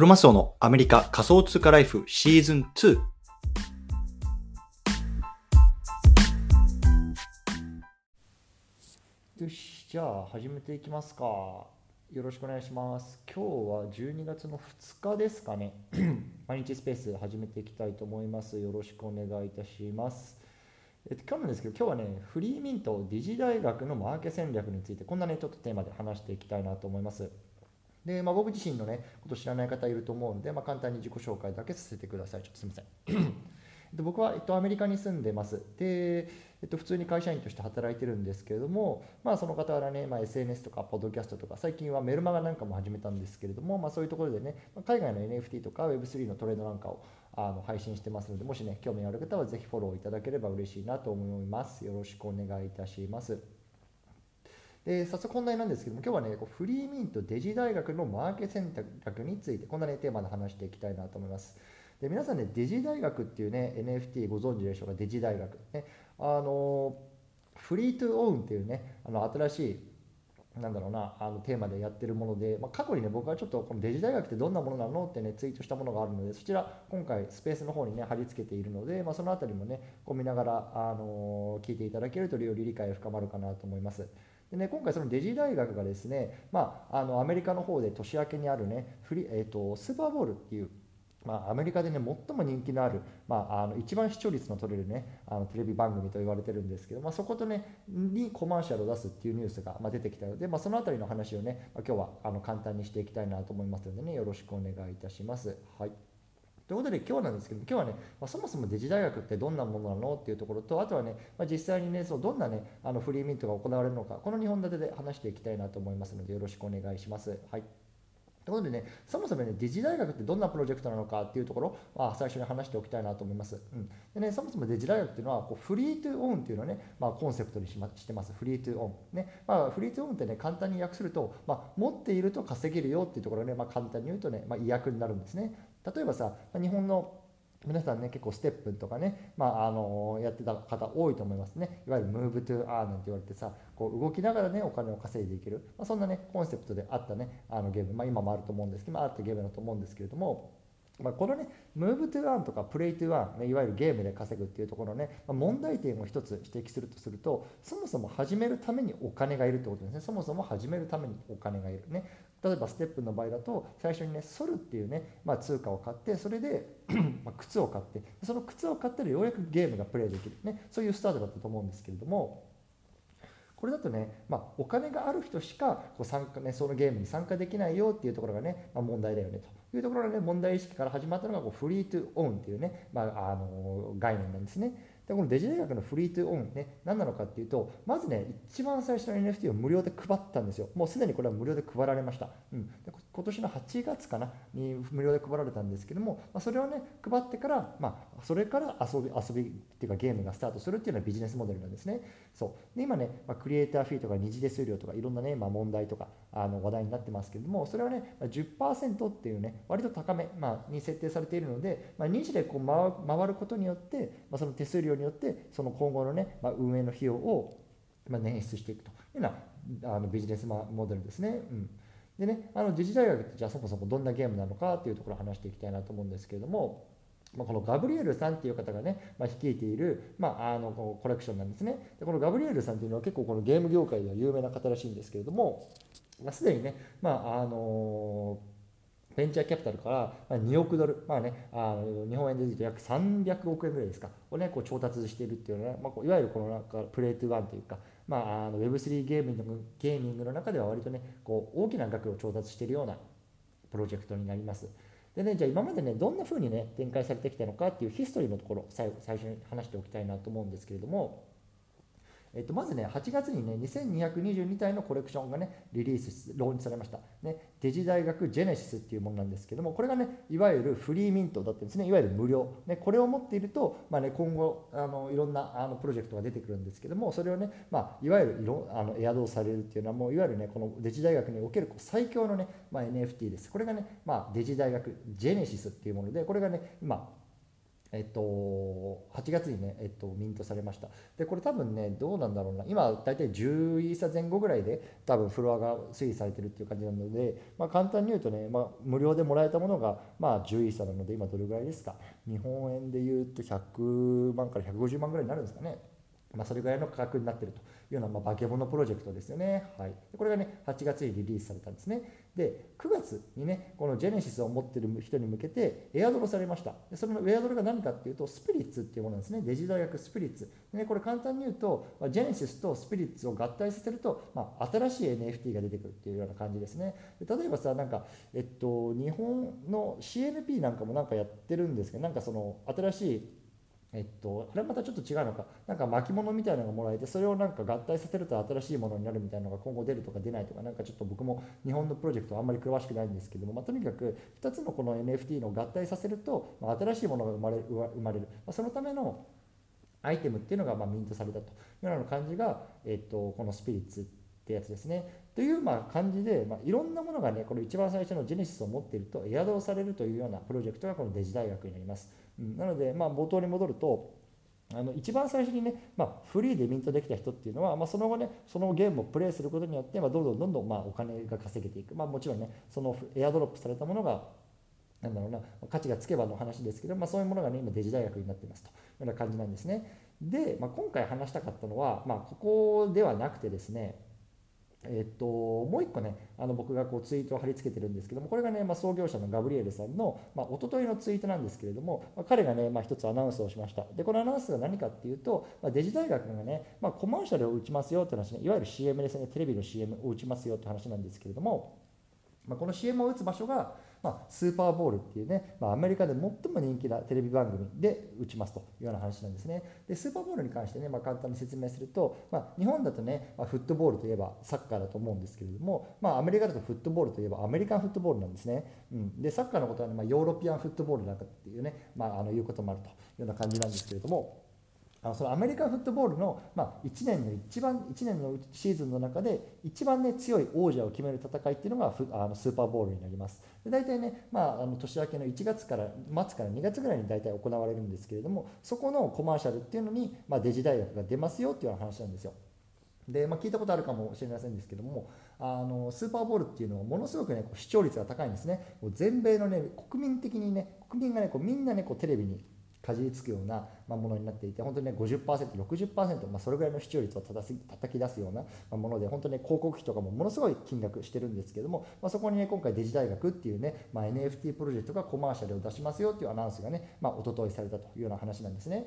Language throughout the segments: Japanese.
クロマスオのアメリカ仮想通貨ライフシーズン2。よし、じゃあ始めていきますか。よろしくお願いします。今日は12月の2日ですかね。毎日スペース始めていきたいと思います。よろしくお願いいたします。えっと、今日なんですけど、今日はね、フリーミント理事大学のマーケ戦略について、こんなね、ちょっとテーマで話していきたいなと思います。で、まあ、僕自身のね、こと知らない方いると思うので、まあ、簡単に自己紹介だけさせてください。ちょっとすみません。えっと僕は、えっと、アメリカに住んでます。で、えっと、普通に会社員として働いてるんですけれども、まあ、その傍らね、まあ、SNS とか、ポッドキャストとか、最近はメルマガなんかも始めたんですけれども、まあ、そういうところでね、海外の NFT とか Web3 のトレードなんかをあの配信してますので、もしね、興味ある方はぜひフォローいただければ嬉しいなと思います。よろしくお願いいたします。で早速本題なんですけども今日はねこうフリーミントデジ大学のマーケ選択についてこんなねテーマで話していきたいなと思います。で皆さんねデジ大学っていうね NFT ご存知でしょうか？デジ大学。ねあのフリートゥオウンっていうねあの新しいなんだろうなあのテーマでやってるもので、まあ、過去にね僕はちょっとこのデジ大学ってどんなものなのってねツイートしたものがあるのでそちら今回スペースの方にね貼り付けているので、まあ、そのあたりもねこう見ながらあの聞いていただけるとより理解が深まるかなと思います。でね、今回、そのデジ大学がですね、まあ、あのアメリカの方で年明けにあるね、フリえー、とスーパーボールっていう、まあ、アメリカでね、最も人気のある、まあ、あの一番視聴率の取れるね、あのテレビ番組と言われてるんですけど、まあ、そことね、にコマーシャルを出すっていうニュースが、まあ、出てきたので、まあ、そのあたりの話をね、まあ、今日はあの簡単にしていきたいなと思いますのでね、よろしくお願いいたします。はいということで今日なんですけど今日はね、まあ、そもそもデジ大学ってどんなものなのっていうところとあとはね、まあ、実際にねそうどんなねあのフリーミントが行われるのかこの2本立てで話していきたいなと思いますのでよろしくお願いします。はいということでね、そもそもね、デジ大学ってどんなプロジェクトなのかっていうところは最初に話しておきたいなと思います。うん、でね、そもそもデジ大学っていうのはこうフリートゥオンっていうのをね、まあ、コンセプトにし,、ま、してます。フリートゥオン。ねまあ、フリートゥオンってね、簡単に訳すると、まあ、持っていると稼げるよっていうところね、まあ、簡単に言うとね、まあ、意訳になるんですね。例えばさ、日本の皆さんね、結構ステップとかね、まあ、あのやってた方多いと思いますね。いわゆるムーブトゥアーなんて言われてさ、こう動きながらね、お金を稼いでいける。まあ、そんなね、コンセプトであったね、あのゲーム、まあ、今もあると思うんですけど、まあ、あったゲームだと思うんですけれども、まあ、このね、ムーブトゥアンとかプレイトゥアン、ね、いわゆるゲームで稼ぐっていうところね、まあ、問題点を一つ指摘するとすると、そもそも始めるためにお金がいるってことですね。そもそも始めるためにお金がいるね。例えばステップの場合だと最初にねソルっていうね、まあ、通貨を買ってそれで まあ靴を買ってその靴を買ったらようやくゲームがプレイできるねそういうスタートだったと思うんですけれどもこれだとね、まあ、お金がある人しかこう参加、ね、そのゲームに参加できないよっていうところがね、まあ、問題だよねというところがね問題意識から始まったのがこうフリートゥオンっていうね、まあ、あの概念なんですね。でこのデジ大学のフリートゥオンね何なのかっていうとまずね一番最初の NFT を無料で配ったんですよ。もうすでにこれは無料で配られました、うん、で今年の8月かなに無料で配られたんですけども、まあ、それをね配ってから、まあ、それから遊び遊びっていうかゲームがスタートするっていうのはビジネスモデルなんですね。そう。で今ね、まあ、クリエイターフィーとか二次手数料とかいろんなね、まあ、問題とかあの話題になってますけれどもそれはね10%っていうね割と高め、まあ、に設定されているので、まあ、二次でこう回ることによって、まあ、その手数料によってその今後のね、まあ、運営の費用を、捻出していくというようなあのビジネスモデルですね。うん。でね、あのデジ大学ってじゃあそもそもどんなゲームなのかっていうところを話していきたいなと思うんですけれども、まあ、このガブリエルさんっていう方がね、まあ、率いている、まあ、あのコレクションなんですね。でこのガブリエルさんっていうのは結構このゲーム業界では有名な方らしいんですけれども、まあ、すでにね、まああのベンチャーキャピタルから2億ドル、まあね、あの日本円で言うと約300億円ぐらいですか、をね、こう調達しているっていうのは、まあ、いわゆるこのなんかプレイトワンというか、まあ、あの Web3 ゲーミングゲーミングの中では割とね、こう大きな額を調達しているようなプロジェクトになります。でね、じゃあ今までね、どんな風にね、展開されてきたのかっていうヒストリーのところ、最最初に話しておきたいなと思うんですけれども、えっと、まずね、8月にね、2222体のコレクションがね、リリース、ローンチされました。ね、デジ大学ジェネシスっていうものなんですけども、これがね、いわゆるフリーミントだったんですね、いわゆる無料。ね、これを持っていると、まあね、今後、あのいろんなあのプロジェクトが出てくるんですけども、それをね、まあ、いわゆるいろあのエアドーされるっていうのは、もういわゆるね、このデジ大学における最強のね、まあ、NFT です。これがね、まあ、デジ大学ジェネシスっていうもので、これがね、今、えっと、8月にね、えっと、ミントされました。で、これ多分ね、どうなんだろうな、今、大体10イーサ前後ぐらいで、多分フロアが推移されてるっていう感じなので、まあ、簡単に言うとね、まあ、無料でもらえたものが、まあ、10イーサなので、今、どれぐらいですか、日本円で言うと100万から150万ぐらいになるんですかね。まあ、それぐらいの価格になってるというような、まあ、化け物プロジェクトですよね。はい、これがね、8月にリリースされたんですね。で、9月にね、このジェネシスを持ってる人に向けてエアドロされました。でそのエアドロが何かっていうと、スピリッツっていうものなんですね。デジ大学スピリッツ。でね、これ簡単に言うと、ま、ジェネシスとスピリッツを合体させると、まあ、新しい NFT が出てくるっていうような感じですね。で例えばさ、なんか、えっと、日本の CNP なんかもなんかやってるんですけど、なんかその新しいえっと、あれまたちょっと違うのか、なんか巻物みたいなのがもらえて、それをなんか合体させると新しいものになるみたいなのが今後出るとか出ないとか、なんかちょっと僕も日本のプロジェクトはあんまり詳しくないんですけども、まあ、とにかく2つのこの NFT の合体させると、まあ、新しいものが生まれる生まれる、まあ、そのためのアイテムっていうのがまミントされたというような感じが、えっと、このスピリッツってやつですね。というまあ感じで、まあ、いろんなものがね、これ一番最初のジェネシスを持っていると、エアドロされるというようなプロジェクトがこのデジ大学になります。うん、なので、まあ、冒頭に戻ると、あの一番最初にね、まあ、フリーでミントできた人っていうのは、まあ、その後ねそのゲームをプレイすることによって、まあ、どんどんどんどんまあお金が稼げていく、まあ、もちろんねそのエアドロップされたものがなんだろうな価値がつけばの話ですけど、まあ、そういうものがね今デジ大学になっていますと。いうような感じなんですね。で、まあ、今回話したかったのは、まあ、ここではなくてですねえっと、もう一個ね、あの僕がこうツイートを貼り付けてるんですけども、これがね、まあ、創業者のガブリエルさんの、まあ、一昨日のツイートなんですけれども、まあ、彼がね、まあ、一つアナウンスをしました。で、このアナウンスが何かっていうと、まあ、デジ大学がね、まあ、コマーシャルを打ちますよって話ね、いわゆる CM ですね、テレビの CM を打ちますよって話なんですけれども、まあ、この CM を打つ場所が、まあ、スーパーボールっていうね、まあ、アメリカで最も人気なテレビ番組で打ちますというような話なんですね。で、スーパーボールに関してね、まあ、簡単に説明すると、まあ、日本だとね、まあ、フットボールといえばサッカーだと思うんですけれども、まあ、アメリカだとフットボールといえばアメリカンフットボールなんですね。うん、で、サッカーのことは、ね、まあ、ヨーロピアンフットボールなんかっていうね、まあ、あのいうこともあるというような感じなんですけれども、あのそのアメリカンフットボールの、まあ、1年の一番1年のシーズンの中で一番、ね、強い王者を決める戦いっていうのがあのスーパーボールになります。で大体ね、まあ、あの年明けの1月から末から2月ぐらいに大体行われるんですけれどもそこのコマーシャルっていうのに、まあ、デジ大学が出ますよっていうような話なんですよ。で、まあ、聞いたことあるかもしれませんですけどもあのスーパーボールっていうのはものすごく、ね、こう視聴率が高いんですね。全米の、ね、国民的にね国民がねこうみんなねこうテレビにかじりつくようなものになっていて本当にね 50%60%、まあ、それぐらいの視聴率をたた叩き出すようなもので本当に、ね、広告費とかもものすごい金額してるんですけども、まあ、そこにね今回デジ大学っていうね、まあ、NFT プロジェクトがコマーシャルを出しますよっていうアナウンスがね、まあ、一昨日されたというような話なんですね。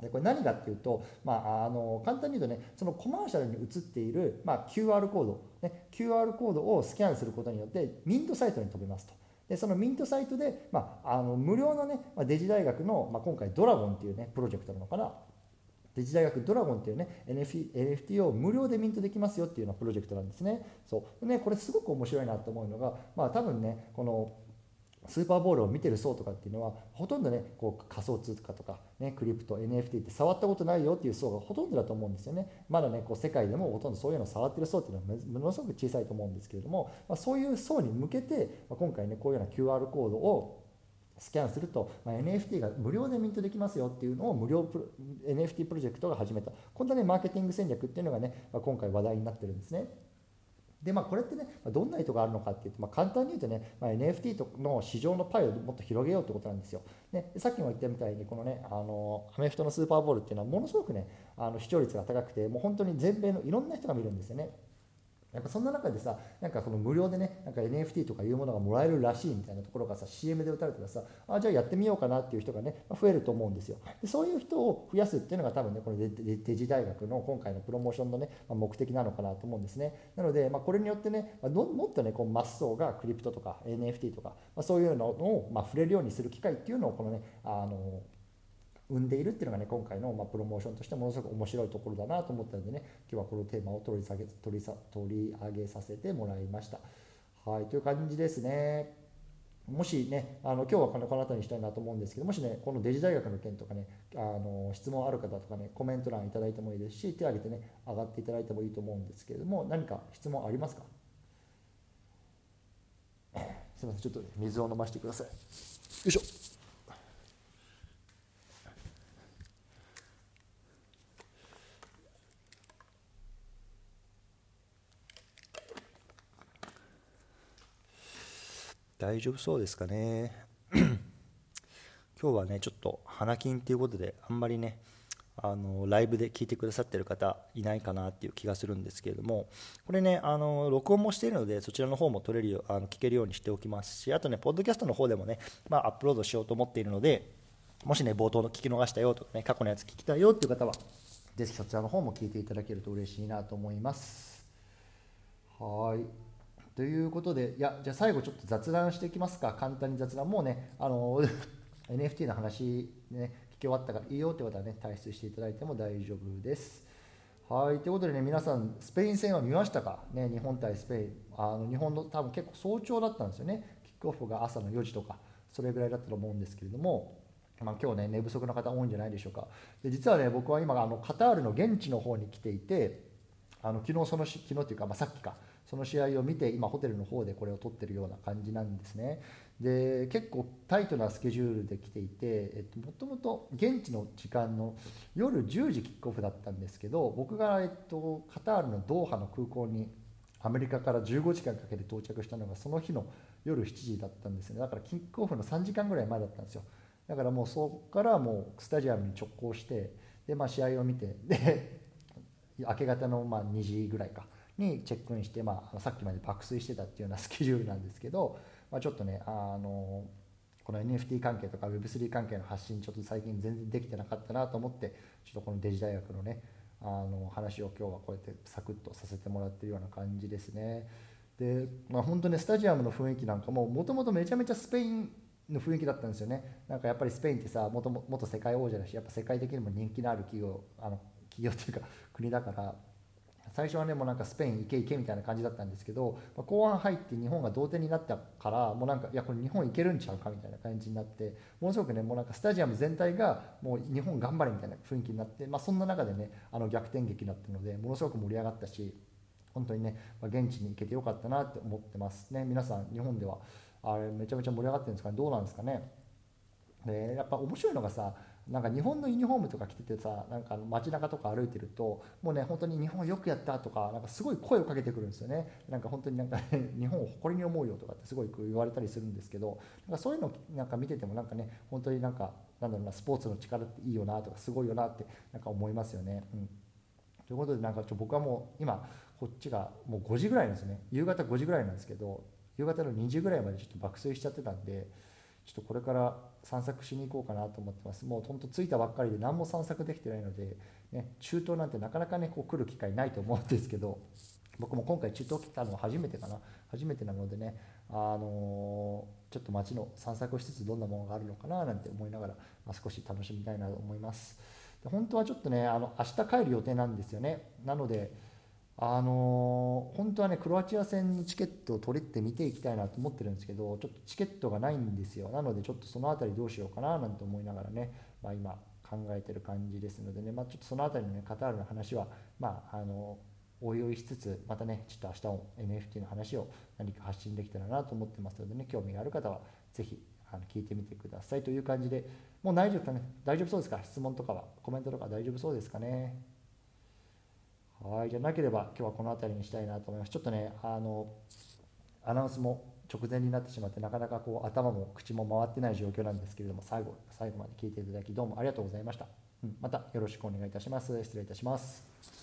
でこれ何かっていうと、まあ、あの簡単に言うとねそのコマーシャルに映っている、まあ、QR コード、ね、QR コードをスキャンすることによってミントサイトに飛びますと。でそのミントサイトで、まあ、あの無料のねデジ大学の、まあ、今回ドラゴンっていうねプロジェクトなのかなデジ大学ドラゴンっていうね NFT を無料でミントできますよっていうようなプロジェクトなんですね。そうねこれすごく面白いなと思うのが、まあ、多分ねこのスーパーボールを見てる層とかっていうのはほとんどねこう仮想通貨とか、ね、クリプト NFT って触ったことないよっていう層がほとんどだと思うんですよねまだねこう世界でもほとんどそういうのを触ってる層っていうのはものすごく小さいと思うんですけれども、まあ、そういう層に向けて、まあ、今回ねこういうような QR コードをスキャンすると、まあ、NFT が無料でミントできますよっていうのを無料プ NFT プロジェクトが始めたこんなねマーケティング戦略っていうのがね、まあ、今回話題になってるんですね。でまあ、これってね、どんな意図があるのかっていうと、まあ、簡単に言うとね、まあ、NFT との市場のパイをもっと広げようってことなんですよ。ね、さっきも言ったみたいに、このね、あのアメフトのスーパーボールっていうのはものすごくね、あの視聴率が高くて、もう本当に全米のいろんな人が見るんですよね。やっぱそんな中でさなんかこの無料でねなんか NFT とかいうものがもらえるらしいみたいなところがさ CM で打たれたらさあじゃあやってみようかなっていう人がね増えると思うんですよ。でそういう人を増やすっていうのが多分ねこのデデジ大学の今回のプロモーションのね、ま目的なのかなと思うんですね。なので、まあ、これによってね、まもっとねこうマス層がクリプトとか NFT とか、まあ、そういうのを、ま触れるようにする機会っていうのをこのねあの生んでいるっていうのがね今回のまプロモーションとしてものすごく面白いところだなと思ったのでね今日はこのテーマを取り下げ取りさ取り上げさせてもらいました。はいという感じですね。もしね、あの今日はこのこの後にしたいなと思うんですけど、もしね、このデジ大学の件とかね、あの質問ある方とかね、コメント欄いただいてもいいですし、手を挙げてね、上がっていただいてもいいと思うんですけれども、何か質問ありますか？すみません、ちょっとね水を飲ませてください。よいしょ。大丈夫そうですかね？今日はねちょっと花金っていうことであんまりねあのライブで聞いてくださってる方いないかなっていう気がするんですけれどもこれねあの録音もしているのでそちらの方も取れるよあの聞けるようにしておきますしあとねポッドキャストの方でもね、まあ、アップロードしようと思っているのでもしね冒頭の聞き逃したよとかね過去のやつ聞きたいよっていう方はぜひそちらの方も聞いていただけると嬉しいなと思います。はい。ということでいやじゃあ最後ちょっと雑談していきますか。簡単に雑談もうねあの NFT の話ね聞き終わったからいいよってことはね、退出していただいても大丈夫です。はい、ということでね、皆さん、スペイン戦は見ましたか、ね、日本対スペイン、あの日本の多分結構早朝だったんですよね、キックオフが朝の4時とか、それぐらいだったと思うんですけれども、まあ、今日ね、寝不足の方多いんじゃないでしょうか。で実はね、僕は今あの、カタールの現地の方に来ていて、あの昨日その昨日というか、まあ、さっきか、その試合を見て、今、ホテルの方でこれを撮ってるような感じなんですね。で結構タイトなスケジュールで来ていて、えっと、もともと現地の時間の夜10時キックオフだったんですけど僕が、えっと、カタールのドーハの空港にアメリカから15時間かけて到着したのがその日の夜7時だったんですね。だからキックオフの3時間ぐらい前だったんですよ。だからもうそこからもうスタジアムに直行してで、まあ、試合を見てで明け方のま2時ぐらいか。にチェックインして、まあ、さっきまで爆睡してたっていうような スケジュールなんですけどまあ、ちょっとねあのこの NFT 関係とか Web3 関係の発信ちょっと最近全然できてなかったなと思ってちょっとこのデジ大学のねあの話を今日はこうやってサクッとさせてもらってるような感じですね。で、まあ、本当ねスタジアムの雰囲気なんかももともとめちゃめちゃスペインの雰囲気だったんですよね。なんかやっぱりスペインってさ元元世界王者だしやっぱ世界的にも人気のある企業あの企業っていうか国だから最初はねもうなんかスペイン行け行けみたいな感じだったんですけど、まあ、後半入って日本が同点になったからもうなんかいやこれ日本行けるんちゃうかみたいな感じになってものすごくねもうなんかスタジアム全体がもう日本頑張れみたいな雰囲気になって、まあ、そんな中でねあの逆転劇だったのでものすごく盛り上がったし本当にね、まあ、現地に行けてよかったなって思ってますね。皆さん日本ではあれめちゃめちゃ盛り上がってるんですかね？どうなんですかね？でやっぱ面白いのがさなんか日本のユニフォームとか着ててさなんか街中とか歩いてるともうね本当に日本よくやったとかなんかすごい声をかけてくるんですよね。なんか本当になんか、ね、日本を誇りに思うよとかってすごい言われたりするんですけどなんかそういうのなんか見ててもなんかね本当になんかなんだろうなスポーツの力っていいよなとかすごいよなってなんか思いますよね。うん、ということでなんかちょ僕はもう今こっちがもう5時ぐらいなんですね。夕方5時ぐらいなんですけど夕方の2時ぐらいまでちょっと爆睡しちゃってたんでちょっとこれから散策しに行こうかなと思ってます。もうほんと着いたばっかりで何も散策できてないので、ね、中東なんてなかなかねこう来る機会ないと思うんですけど僕も今回中東来たのは初めてかな。初めてなのでねあのー、ちょっと街の散策をしつつどんなものがあるのかななんて思いながら、まあ、少し楽しみたいなと思います。で本当はちょっとねあの明日帰る予定なんですよね。なのであの、本当はねクロアチア戦にチケットを取れて見ていきたいなと思ってるんですけどちょっとチケットがないんですよ。なのでちょっとその辺りどうしようかななんて思いながらね、まあ、今考えてる感じですのでね、まあ、ちょっとその辺りのねカタールの話はまああのおいおいしつつまたねちょっと明日も NFT の話を何か発信できたらなと思ってますのでね興味がある方はぜひあの聞いてみてくださいという感じでもう大丈夫かね大丈夫そうですか？質問とかはコメントとか大丈夫そうですかね？はい、じゃなければ今日はこの辺りにしたいなと思います。ちょっとね、あのアナウンスも直前になってしまって、なかなかこう頭も口も回ってない状況なんですけれども、最後最後まで聞いていただき、どうもありがとうございました。うん、またよろしくお願いいたします。失礼いたします。